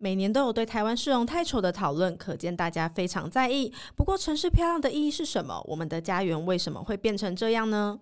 每年都有对台湾市容太丑的讨论，可见大家非常在意。不过，城市漂亮的意义是什么？我们的家园为什么会变成这样呢？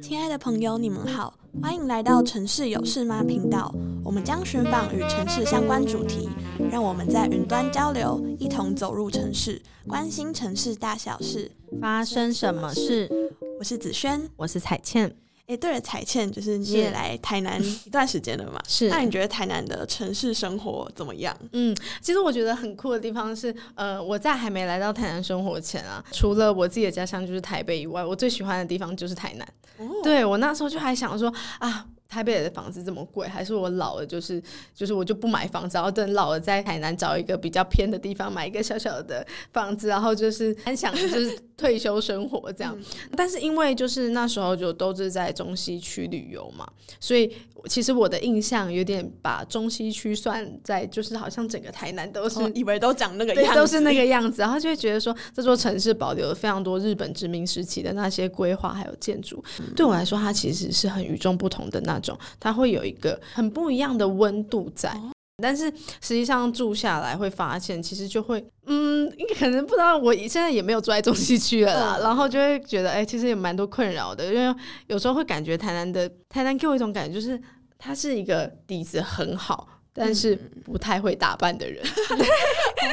亲爱的朋友，你们好，欢迎来到城市有事吗频道。我们将寻访与城市相关主题，让我们在云端交流，一同走入城市，关心城市大小事，发生什么事？我是子轩，我是彩倩。哎，对了，彩倩，就是你也来台南一段时间了嘛？是。那你觉得台南的城市生活怎么样？嗯，其实我觉得很酷的地方是，呃，我在还没来到台南生活前啊，除了我自己的家乡就是台北以外，我最喜欢的地方就是台南。哦。对，我那时候就还想说啊。台北的房子这么贵，还是我老了就是就是我就不买房子，然后等老了在海南找一个比较偏的地方买一个小小的房子，然后就是安享就是退休生活这样。嗯、但是因为就是那时候就都是在中西区旅游嘛，所以其实我的印象有点把中西区算在就是好像整个台南都是、哦、以为都长那个样子，都是那个样子，然后就会觉得说这座城市保留了非常多日本殖民时期的那些规划还有建筑，嗯、对我来说它其实是很与众不同的那。它会有一个很不一样的温度在，但是实际上住下来会发现，其实就会，嗯，你可能不知道，我现在也没有住在中西区了啦，然后就会觉得，哎，其实也蛮多困扰的，因为有时候会感觉台南的台南给我一种感觉，就是它是一个底子很好，但是不太会打扮的人。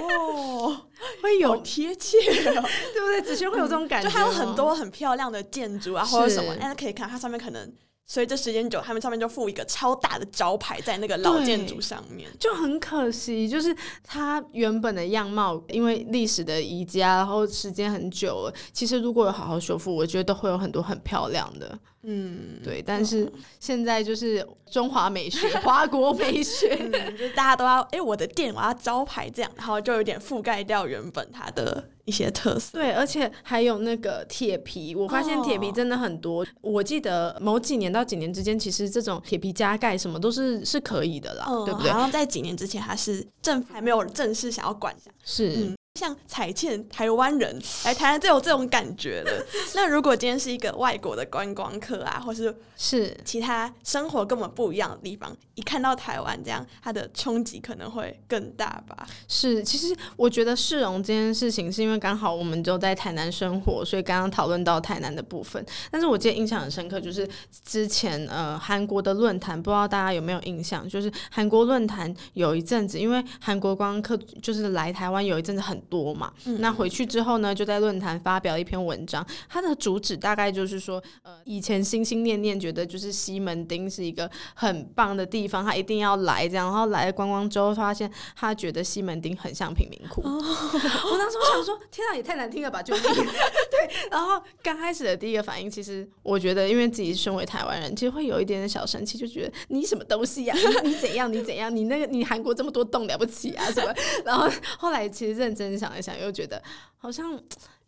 哦，会有贴切，对不对？子轩会有这种感觉，就还有很多很漂亮的建筑啊，或者什么，大家可以看它上面可能。所以这时间久，他们上面就附一个超大的招牌在那个老建筑上面，就很可惜，就是它原本的样貌，因为历史的移加，然后时间很久了，其实如果有好好修复，我觉得都会有很多很漂亮的。嗯，对，但是现在就是中华美学、华国美学，嗯、就是大家都要哎，我的店我要招牌这样，然后就有点覆盖掉原本它的一些特色。对，而且还有那个铁皮，我发现铁皮真的很多。哦、我记得某几年到几年之间，其实这种铁皮加盖什么都是是可以的啦，嗯、对不对？然后在几年之前，还是政府还没有正式想要管。是。嗯像彩倩台湾人来台湾就有这种感觉了。那如果今天是一个外国的观光客啊，或是是其他生活根本不一样的地方，一看到台湾这样，它的冲击可能会更大吧？是，其实我觉得市容这件事情，是因为刚好我们就在台南生活，所以刚刚讨论到台南的部分。但是我记得印象很深刻，就是之前呃韩国的论坛，不知道大家有没有印象？就是韩国论坛有一阵子，因为韩国观光客就是来台湾有一阵子很。多嘛，嗯、那回去之后呢，就在论坛发表一篇文章，它的主旨大概就是说，呃，以前心心念念觉得就是西门町是一个很棒的地方，他一定要来这样，然后来观光之后发现他觉得西门町很像贫民窟。哦、我当时我想说，天啊，也太难听了吧！就 对，然后刚开始的第一个反应，其实我觉得，因为自己身为台湾人，其实会有一点点小生气，就觉得你什么东西呀、啊？你怎样？你怎样？你那个你韩国这么多洞了不起啊？什么？然后后来其实认真。想一想，又觉得 好像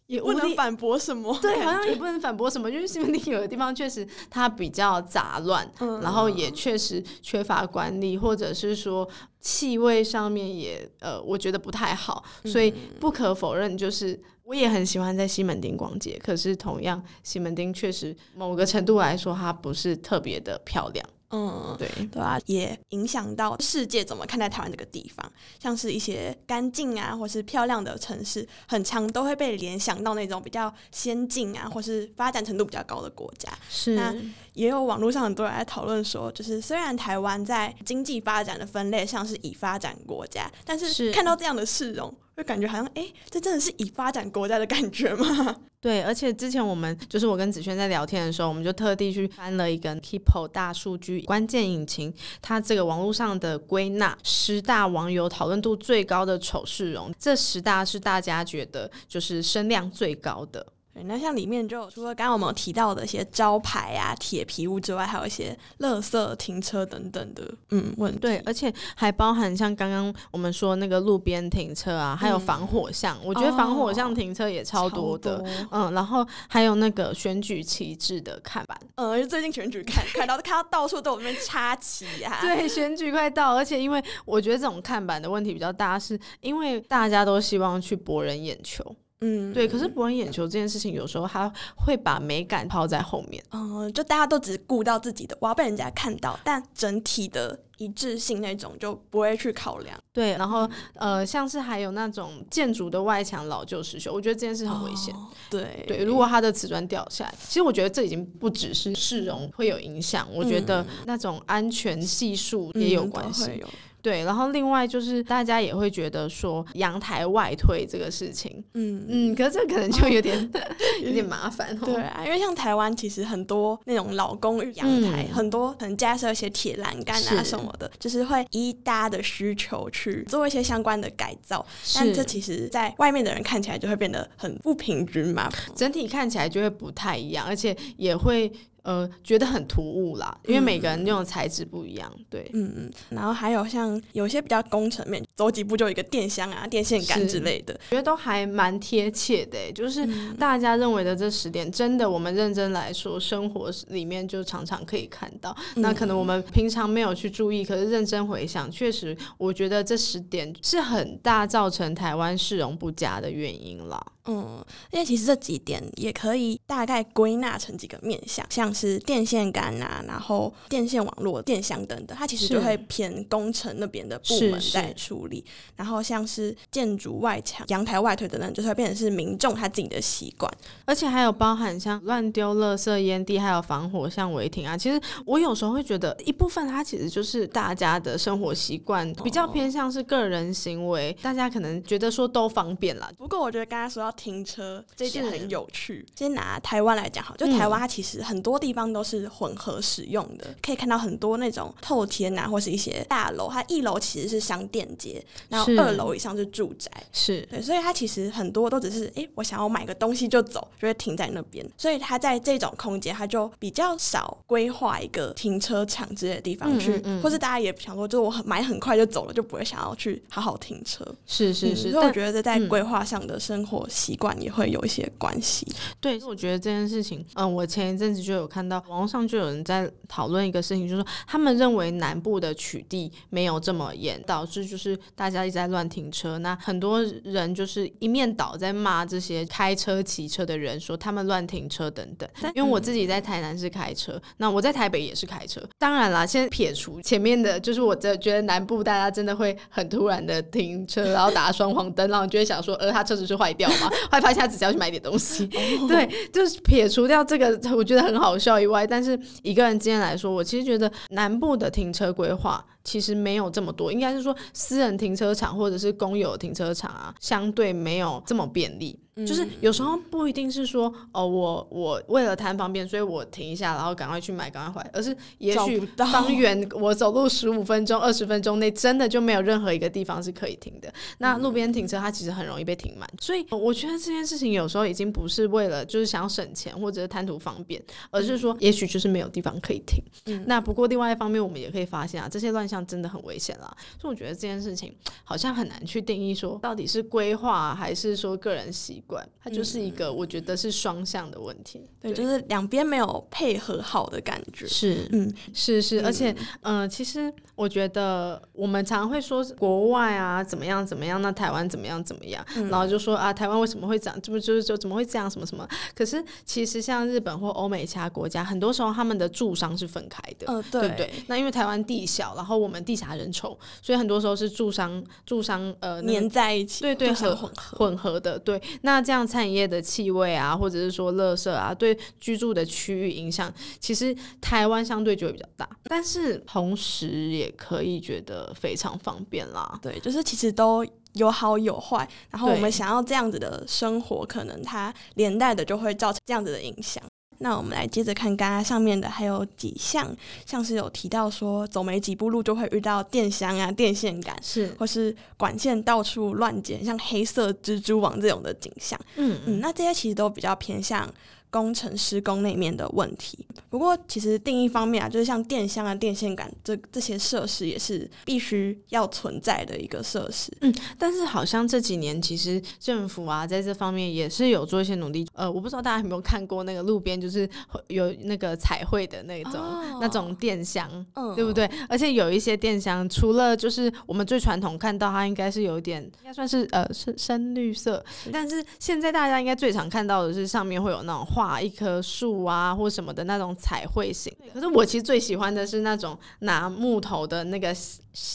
也不能反驳什么，对，好像也不能反驳什么，因为西门町有的地方确实它比较杂乱，嗯、然后也确实缺乏管理，或者是说气味上面也呃，我觉得不太好，所以不可否认，就是我也很喜欢在西门町逛街，可是同样西门町确实某个程度来说，它不是特别的漂亮。嗯，对对啊，也影响到世界怎么看待台湾这个地方，像是一些干净啊，或是漂亮的城市，很常都会被联想到那种比较先进啊，或是发展程度比较高的国家。是，那也有网络上很多人在讨论说，就是虽然台湾在经济发展的分类上是已发展国家，但是看到这样的市容。就感觉好像，哎、这真的是以发展国家的感觉吗？对，而且之前我们就是我跟子轩在聊天的时候，我们就特地去翻了一个 People 大数据关键引擎，它这个网络上的归纳十大网友讨论度最高的丑事容，这十大是大家觉得就是声量最高的。那像里面就除了刚刚我们有提到的一些招牌啊、铁皮屋之外，还有一些垃圾停车等等的，嗯，问题。对，而且还包含像刚刚我们说那个路边停车啊，还有防火巷，嗯、我觉得防火巷停车也超多的，哦、多嗯，然后还有那个选举旗帜的看板，嗯，最近选举看看到 看到到处都有那边插旗啊，对，选举快到，而且因为我觉得这种看板的问题比较大，是因为大家都希望去博人眼球。嗯，对。可是博人眼球这件事情，有时候他会把美感抛在后面。嗯，就大家都只顾到自己的，我要被人家看到，但整体的一致性那种就不会去考量。对，然后呃，像是还有那种建筑的外墙老旧失修，我觉得这件事很危险。哦、对对，如果它的瓷砖掉下来，其实我觉得这已经不只是市容会有影响，我觉得那种安全系数也有关系。嗯对，然后另外就是大家也会觉得说阳台外推这个事情，嗯嗯，可是这可能就有点、哦、有点麻烦哦。对啊，因为像台湾其实很多那种老公寓阳台，嗯、很多可能加设一些铁栏杆啊什么的，是就是会依大家的需求去做一些相关的改造，但这其实在外面的人看起来就会变得很不平均嘛，整体看起来就会不太一样，而且也会。呃，觉得很突兀啦，因为每个人用的材质不一样，对，嗯嗯，然后还有像有些比较工程面，走几步就有一个电箱啊、电线杆之类的，觉得都还蛮贴切的。就是大家认为的这十点，真的我们认真来说，生活里面就常常可以看到。嗯、那可能我们平常没有去注意，可是认真回想，确实，我觉得这十点是很大造成台湾市容不佳的原因啦。嗯，因为其实这几点也可以大概归纳成几个面向，像是电线杆啊，然后电线网络、电箱等等，它其实就会偏工程那边的部门在处理。然后像是建筑外墙、阳台外推等等，就是会变成是民众他自己的习惯，而且还有包含像乱丢垃圾、烟蒂，还有防火巷违停啊。其实我有时候会觉得，一部分它其实就是大家的生活习惯，比较偏向是个人行为，大家可能觉得说都方便啦。不过我觉得刚才说到。停车这一点很有趣。先拿台湾来讲好，就台湾它其实很多地方都是混合使用的，嗯、可以看到很多那种透天啊，或是一些大楼，它一楼其实是商店街，然后二楼以上是住宅，是对，所以它其实很多都只是哎、欸，我想要买个东西就走，就会停在那边。所以它在这种空间，它就比较少规划一个停车场之类的地方去，嗯嗯嗯，或是大家也想说，就是我很买很快就走了，就不会想要去好好停车。是是是，嗯、所以我觉得在规划上的生活习惯也会有一些关系。对，我觉得这件事情，嗯，我前一阵子就有看到网络上就有人在讨论一个事情，就是说他们认为南部的取缔没有这么严，导致就是大家一直在乱停车。那很多人就是一面倒在骂这些开车、骑车的人，说他们乱停车等等。但因为我自己在台南是开车，那我在台北也是开车。当然啦，先撇除前面的，就是我这觉得南部大家真的会很突然的停车，然后打双黄灯，然后就会想说，呃，他车子是坏掉吗？害怕。他只是要去买点东西，对，就是撇除掉这个，我觉得很好校以外，但是一个人经验来说，我其实觉得南部的停车规划其实没有这么多，应该是说私人停车场或者是公有停车场啊，相对没有这么便利。就是有时候不一定是说哦，我我为了贪方便，所以我停一下，然后赶快去买，赶快回来，而是也许方圆 我走路十五分钟、二十分钟内，真的就没有任何一个地方是可以停的。那路边停车它其实很容易被停满，所以我觉得这件事情有时候已经不是为了就是想要省钱或者是贪图方便，而是说也许就是没有地方可以停。嗯、那不过另外一方面，我们也可以发现啊，这些乱象真的很危险啦。所以我觉得这件事情好像很难去定义说到底是规划还是说个人习惯。它就是一个，我觉得是双向的问题，嗯、对，就是两边没有配合好的感觉。是，嗯，是是，而且，嗯、呃，其实我觉得我们常会说国外啊怎么样怎么样，那台湾怎么样怎么样，嗯、然后就说啊台湾为什么会这样，这不就是就怎么会这样什么什么？可是其实像日本或欧美其他国家，很多时候他们的住商是分开的，呃、对，对不对？那因为台湾地小，然后我们地狭人稠，所以很多时候是住商住商呃黏在一起，对对，混合混合的，对，那这样餐饮业的气味啊，或者是说垃圾啊，对居住的区域影响，其实台湾相对就会比较大，但是同时也可以觉得非常方便啦。对，就是其实都有好有坏，然后我们想要这样子的生活，可能它连带的就会造成这样子的影响。那我们来接着看刚刚上面的，还有几项，像是有提到说走没几步路就会遇到电箱啊、电线杆，是或是管线到处乱剪，像黑色蜘蛛网这种的景象。嗯嗯，那这些其实都比较偏向工程施工那面的问题。不过，其实另一方面啊，就是像电箱啊、电线杆这这些设施也是必须要存在的一个设施。嗯，但是好像这几年其实政府啊在这方面也是有做一些努力。呃，我不知道大家有没有看过那个路边就是有那个彩绘的那种、哦、那种电箱，嗯、对不对？而且有一些电箱除了就是我们最传统看到它应该是有点应该算是呃深深绿色，但是现在大家应该最常看到的是上面会有那种画一棵树啊或什么的那种彩绘型。可是我其实最喜欢的是那种拿木头的那个。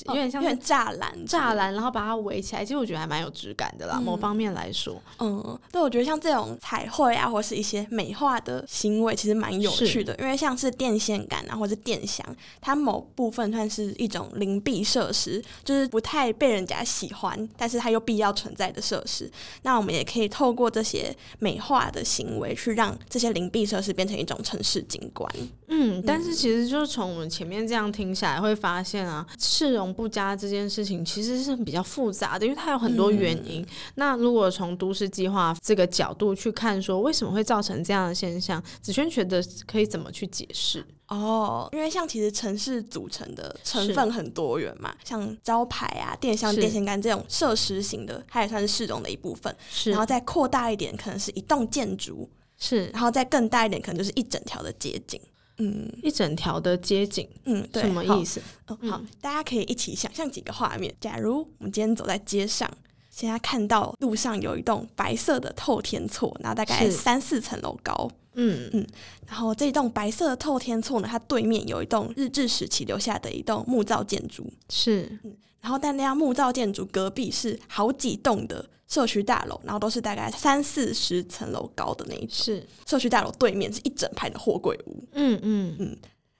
有点像是栅栏，栅栏，然后把它围起来，其实我觉得还蛮有质感的啦。嗯、某方面来说，嗯，对，我觉得像这种彩绘啊，或是一些美化的行为，其实蛮有趣的。因为像是电线杆啊，或者电箱，它某部分算是一种灵璧设施，就是不太被人家喜欢，但是它又必要存在的设施。那我们也可以透过这些美化的行为，去让这些灵璧设施变成一种城市景观。嗯，但是其实就是从我们前面这样听下来，会发现啊，市容不佳这件事情其实是比较复杂的，因为它有很多原因。嗯、那如果从都市计划这个角度去看，说为什么会造成这样的现象，子轩觉得可以怎么去解释？哦，因为像其实城市组成的成分很多元嘛，像招牌啊、电箱、电线杆这种设施型的，它也算是市容的一部分。是，然后再扩大一点，可能是一栋建筑。是，然后再更大一点，可能就是一整条的街景。嗯，一整条的街景，嗯，对，什么意思？好，嗯、好，大家可以一起想象几个画面。假如我们今天走在街上，现在看到路上有一栋白色的透天厝，然后大概三四层楼高，嗯嗯，然后这栋白色的透天厝呢，它对面有一栋日治时期留下的一栋木造建筑，是，嗯，然后但那样木造建筑隔壁是好几栋的。社区大楼，然后都是大概三四十层楼高的那一种。是社区大楼对面是一整排的货柜屋。嗯嗯嗯。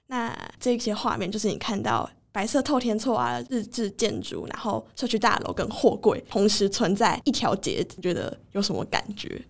那这些画面就是你看到白色透天厝啊、日治建筑，然后社区大楼跟货柜同时存在一条街，你觉得有什么感觉？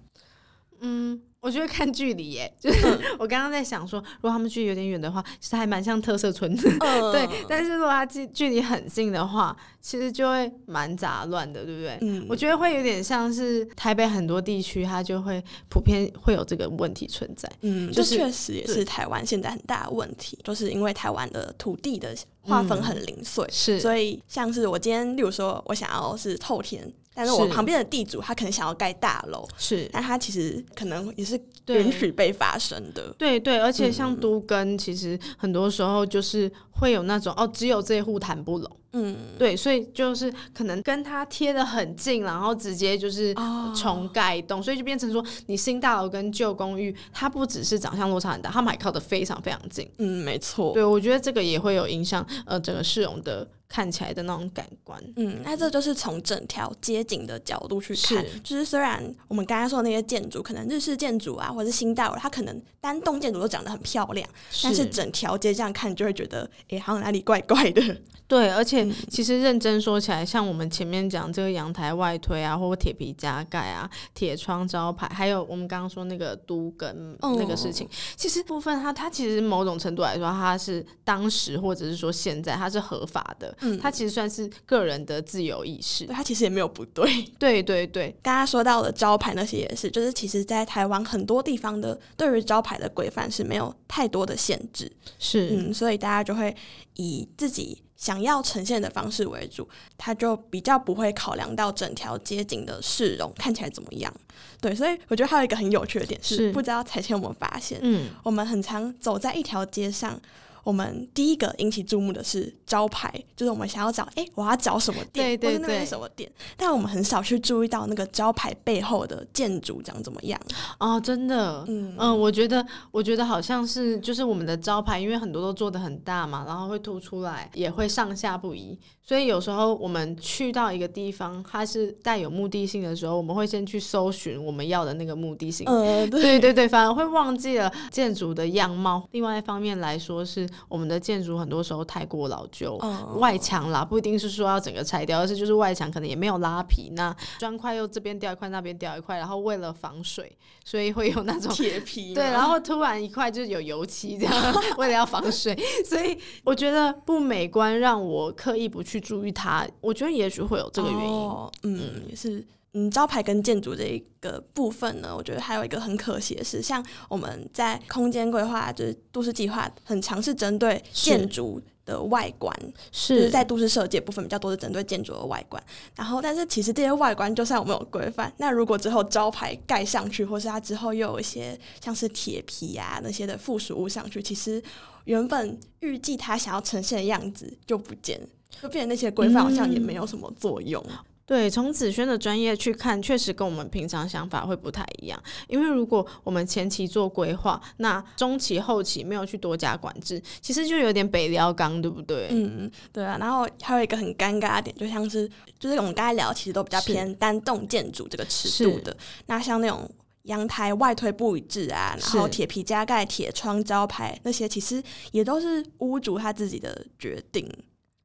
嗯。我觉得看距离耶，就是我刚刚在想说，如果他们距离有点远的话，其实还蛮像特色村子，嗯、对。但是如果它距距离很近的话，其实就会蛮杂乱的，对不对？嗯，我觉得会有点像是台北很多地区，它就会普遍会有这个问题存在。嗯，就是确实也是台湾现在很大的问题，就是因为台湾的土地的划分很零碎，是、嗯，所以像是我今天，例如说我想要是透天。但是我旁边的地主他可能想要盖大楼，是，但他其实可能也是允许被发生的。对对，而且像都跟，其实很多时候就是会有那种、嗯、哦，只有这一户谈不拢。嗯，对，所以就是可能跟他贴的很近，然后直接就是重盖一栋，哦、所以就变成说，你新大楼跟旧公寓，它不只是长相落差很大，他们还靠得非常非常近。嗯，没错。对，我觉得这个也会有影响，呃，整个市容的。看起来的那种感官，嗯，那这就是从整条街景的角度去看，是就是虽然我们刚刚说的那些建筑，可能日式建筑啊，或者是新大楼，它可能单栋建筑都长得很漂亮，是但是整条街这样看，就会觉得，哎、欸，好像哪里怪怪的。对，而且其实认真说起来，嗯、像我们前面讲这个阳台外推啊，或铁皮加盖啊，铁窗招牌，还有我们刚刚说那个都跟那个事情，哦、其实部分它它其实某种程度来说，它是当时或者是说现在它是合法的。嗯，它其实算是个人的自由意识，它其实也没有不对。对对对，刚刚说到的招牌那些也是，就是其实，在台湾很多地方的对于招牌的规范是没有太多的限制，是嗯，所以大家就会以自己想要呈现的方式为主，他就比较不会考量到整条街景的市容看起来怎么样。对，所以我觉得还有一个很有趣的点是，是不知道彩千有没有发现，嗯，我们很常走在一条街上。我们第一个引起注目的是招牌，就是我们想要找，哎，我要找什么店，对对对，什么店，但我们很少去注意到那个招牌背后的建筑长怎么样。哦，真的，嗯嗯，我觉得，我觉得好像是，就是我们的招牌，因为很多都做的很大嘛，然后会凸出来，也会上下不一。所以有时候我们去到一个地方，它是带有目的性的时候，我们会先去搜寻我们要的那个目的性。对对对，反而会忘记了建筑的样貌。另外一方面来说，是我们的建筑很多时候太过老旧，呃、外墙啦不一定是说要整个拆掉，而是就是外墙可能也没有拉皮，那砖块又这边掉一块，那边掉一块，然后为了防水，所以会有那种 铁皮。对，然后突然一块就是有油漆这样，为了要防水，所以我觉得不美观，让我刻意不去。去注意它，我觉得也许会有这个原因。哦、嗯，也是嗯，招牌跟建筑这一个部分呢，我觉得还有一个很可惜的是，像我们在空间规划，就是都市计划，很强是针对建筑的外观，是就是在都市设计部分比较多是针对建筑的外观。然后，但是其实这些外观就算我们有规范，那如果之后招牌盖上去，或是它之后又有一些像是铁皮啊那些的附属物上去，其实原本预计它想要呈现的样子就不见，就变成那些规范好像也没有什么作用。嗯对，从子轩的专业去看，确实跟我们平常想法会不太一样。因为如果我们前期做规划，那中期后期没有去多加管制，其实就有点北料钢，对不对？嗯，对啊。然后还有一个很尴尬的点，就像是就是我们刚才聊，其实都比较偏单栋建筑这个尺度的。那像那种阳台外推不一致啊，然后铁皮加盖、铁窗、招牌那些，其实也都是屋主他自己的决定。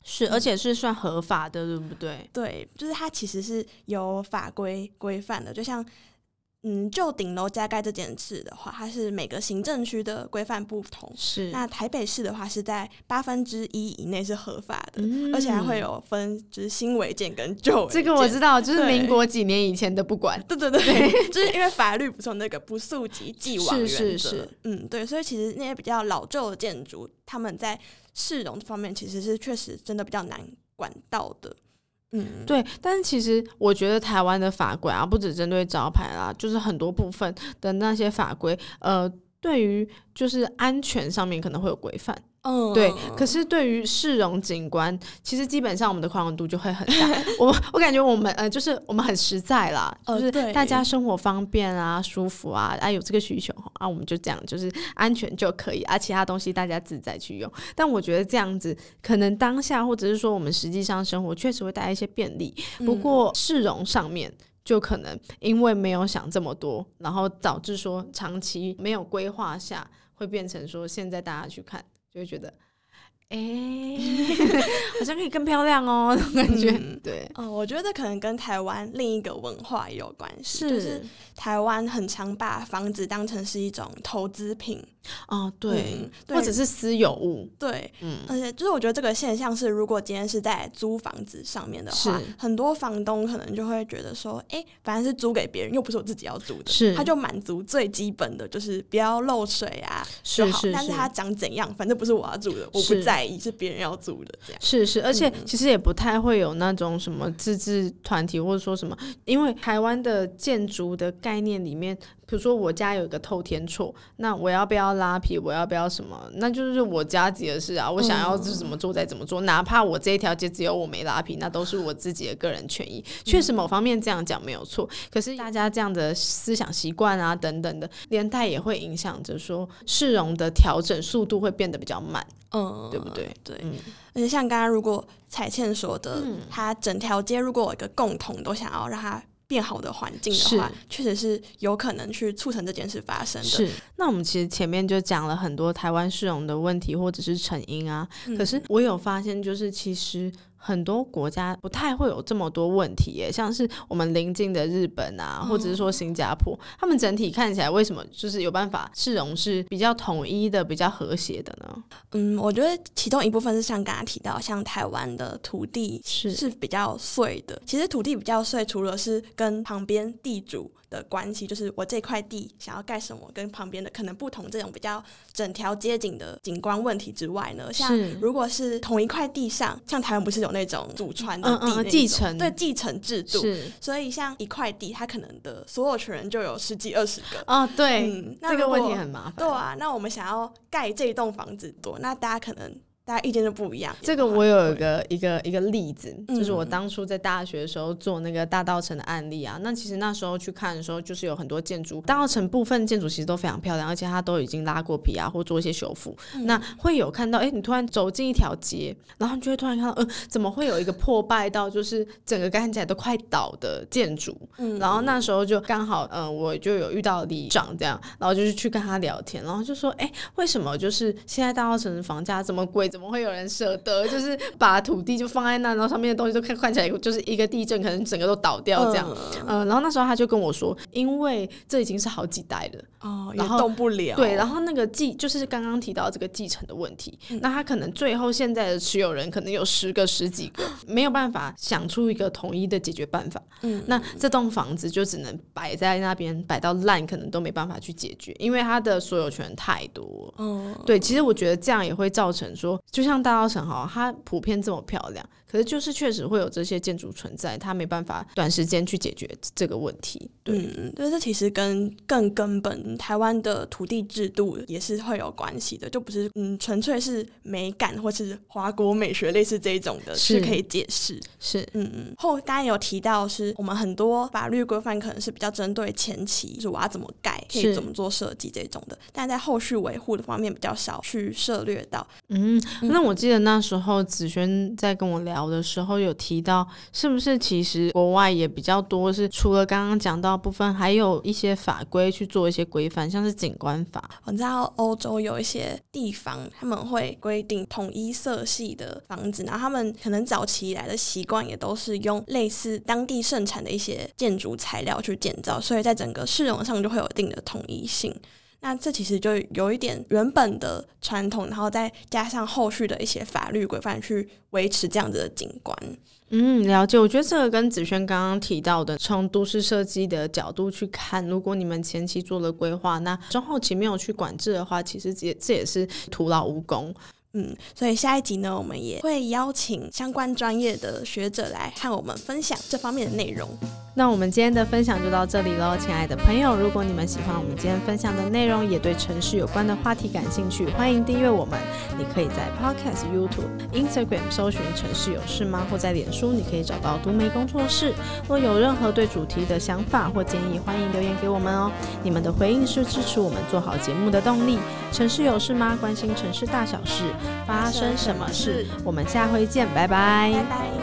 是，而且是算合法的，对不对？对，就是它其实是有法规规范的，就像。嗯，就顶楼加盖这件事的话，它是每个行政区的规范不同。是，那台北市的话是在八分之一以内是合法的，嗯，而且还会有分，就是新违建跟旧。这个我知道，就是民国几年以前的不管。对对对，对就是因为法律不从那个不溯及既往原则。是是是。嗯，对，所以其实那些比较老旧的建筑，他们在市容方面其实是确实真的比较难管到的。嗯，对，但是其实我觉得台湾的法规啊，不只针对招牌啦，就是很多部分的那些法规，呃，对于就是安全上面可能会有规范。嗯，对。可是对于市容景观，其实基本上我们的宽容度就会很大。我我感觉我们呃，就是我们很实在啦，就是大家生活方便啊、舒服啊，啊有这个需求啊，我们就这样，就是安全就可以，啊其他东西大家自在去用。但我觉得这样子可能当下或者是说我们实际上生活确实会带来一些便利，不过市容上面就可能因为没有想这么多，然后导致说长期没有规划下，会变成说现在大家去看。就会觉得，哎、欸，好像可以更漂亮哦，那种感觉。嗯、对，哦，我觉得这可能跟台湾另一个文化也有关系，是。就是台湾很常把房子当成是一种投资品。哦，对，嗯、对，或者是私有物，对，嗯，而且就是我觉得这个现象是，如果今天是在租房子上面的话，很多房东可能就会觉得说，哎，反正是租给别人，又不是我自己要租的，是，他就满足最基本的就是不要漏水啊就好，是是是，但是。他长怎样，反正不是我要住的，我不在意，是别人要租的这样，是是，而且其实也不太会有那种什么自治团体或者说什么，因为台湾的建筑的概念里面。比如说我家有一个透天厝，那我要不要拉皮？我要不要什么？那就是我家自己的事啊。我想要是怎么做再怎么做，嗯、哪怕我这一条街只有我没拉皮，那都是我自己的个人权益。确实某方面这样讲没有错，可是大家这样的思想习惯啊等等的，连带也会影响着说市容的调整速度会变得比较慢，嗯，对不对？对，嗯、而且像刚刚如果彩倩说的，嗯、他整条街如果有一个共同都想要让它。变好的环境的话，确实是有可能去促成这件事发生的。是，那我们其实前面就讲了很多台湾市容的问题或者是成因啊，嗯、可是我有发现，就是其实。很多国家不太会有这么多问题耶，像是我们邻近的日本啊，或者是说新加坡，他们整体看起来为什么就是有办法市容是比较统一的、比较和谐的呢？嗯，我觉得其中一部分是像刚刚提到，像台湾的土地是是比较碎的。其实土地比较碎，除了是跟旁边地主的关系，就是我这块地想要盖什么，跟旁边的可能不同，这种比较整条街景的景观问题之外呢，像如果是同一块地上，像台湾不是有那种祖传的地继承，对继承制度，所以像一块地，它可能的所有权人就有十几二十个。哦，对，嗯，这个问题很麻烦。对啊，那我们想要盖这栋房子多，那大家可能。大家意见就不一样。这个我有一个一个一个例子，就是我当初在大学的时候做那个大道城的案例啊。那其实那时候去看的时候，就是有很多建筑，大道城部分建筑其实都非常漂亮，而且它都已经拉过皮啊，或做一些修复。那会有看到，哎，你突然走进一条街，然后你就会突然看到，呃，怎么会有一个破败到就是整个看起来都快倒的建筑？然后那时候就刚好，嗯，我就有遇到李长这样，然后就是去跟他聊天，然后就说，哎，为什么就是现在大道城的房价这么贵？怎么会有人舍得就是把土地就放在那，然后上面的东西都看看起来就是一个地震，可能整个都倒掉这样。嗯，呃，然后那时候他就跟我说，因为这已经是好几代了，哦，然后动不了。对，然后那个继就是刚刚提到这个继承的问题，嗯，那他可能最后现在的持有人可能有十个十几个，没有办法想出一个统一的解决办法。嗯，那这栋房子就只能摆在那边，摆到烂，可能都没办法去解决，因为他的所有权太多。嗯，对，其实我觉得这样也会造成说，就像大稻城哈，它普遍这么漂亮。可是就是确实会有这些建筑存在，它没办法短时间去解决这个问题。对，嗯，对，这其实跟更根本台湾的土地制度也是会有关系的，就不是嗯纯粹是美感或是华国美学类似这一种的，是可以解释。是，嗯嗯。后刚才有提到，是我们很多法律规范可能是比较针对前期，就是我要怎么盖，可以怎么做设计这种的，但在后续维护的方面比较少去涉略到。嗯，那我记得那时候子轩在跟我聊。聊的时候有提到，是不是其实国外也比较多？是除了刚刚讲到部分，还有一些法规去做一些规范，像是景观法。我知道欧洲有一些地方他们会规定统一色系的房子，然后他们可能早期以来的习惯也都是用类似当地盛产的一些建筑材料去建造，所以在整个市容上就会有一定的统一性。那这其实就有一点原本的传统，然后再加上后续的一些法律规范去维持这样子的景观。嗯，了解。我觉得这个跟子轩刚刚提到的，从都市设计的角度去看，如果你们前期做了规划，那中后期没有去管制的话，其实也这也是徒劳无功。嗯，所以下一集呢，我们也会邀请相关专业的学者来和我们分享这方面的内容。那我们今天的分享就到这里喽，亲爱的朋友，如果你们喜欢我们今天分享的内容，也对城市有关的话题感兴趣，欢迎订阅我们。你可以在 Podcast、YouTube、Instagram 搜寻“城市有事吗”，或在脸书你可以找到读媒工作室。若有任何对主题的想法或建议，欢迎留言给我们哦。你们的回应是支持我们做好节目的动力。城市有事吗？关心城市大小事。发生什么事？我们下回见，拜拜。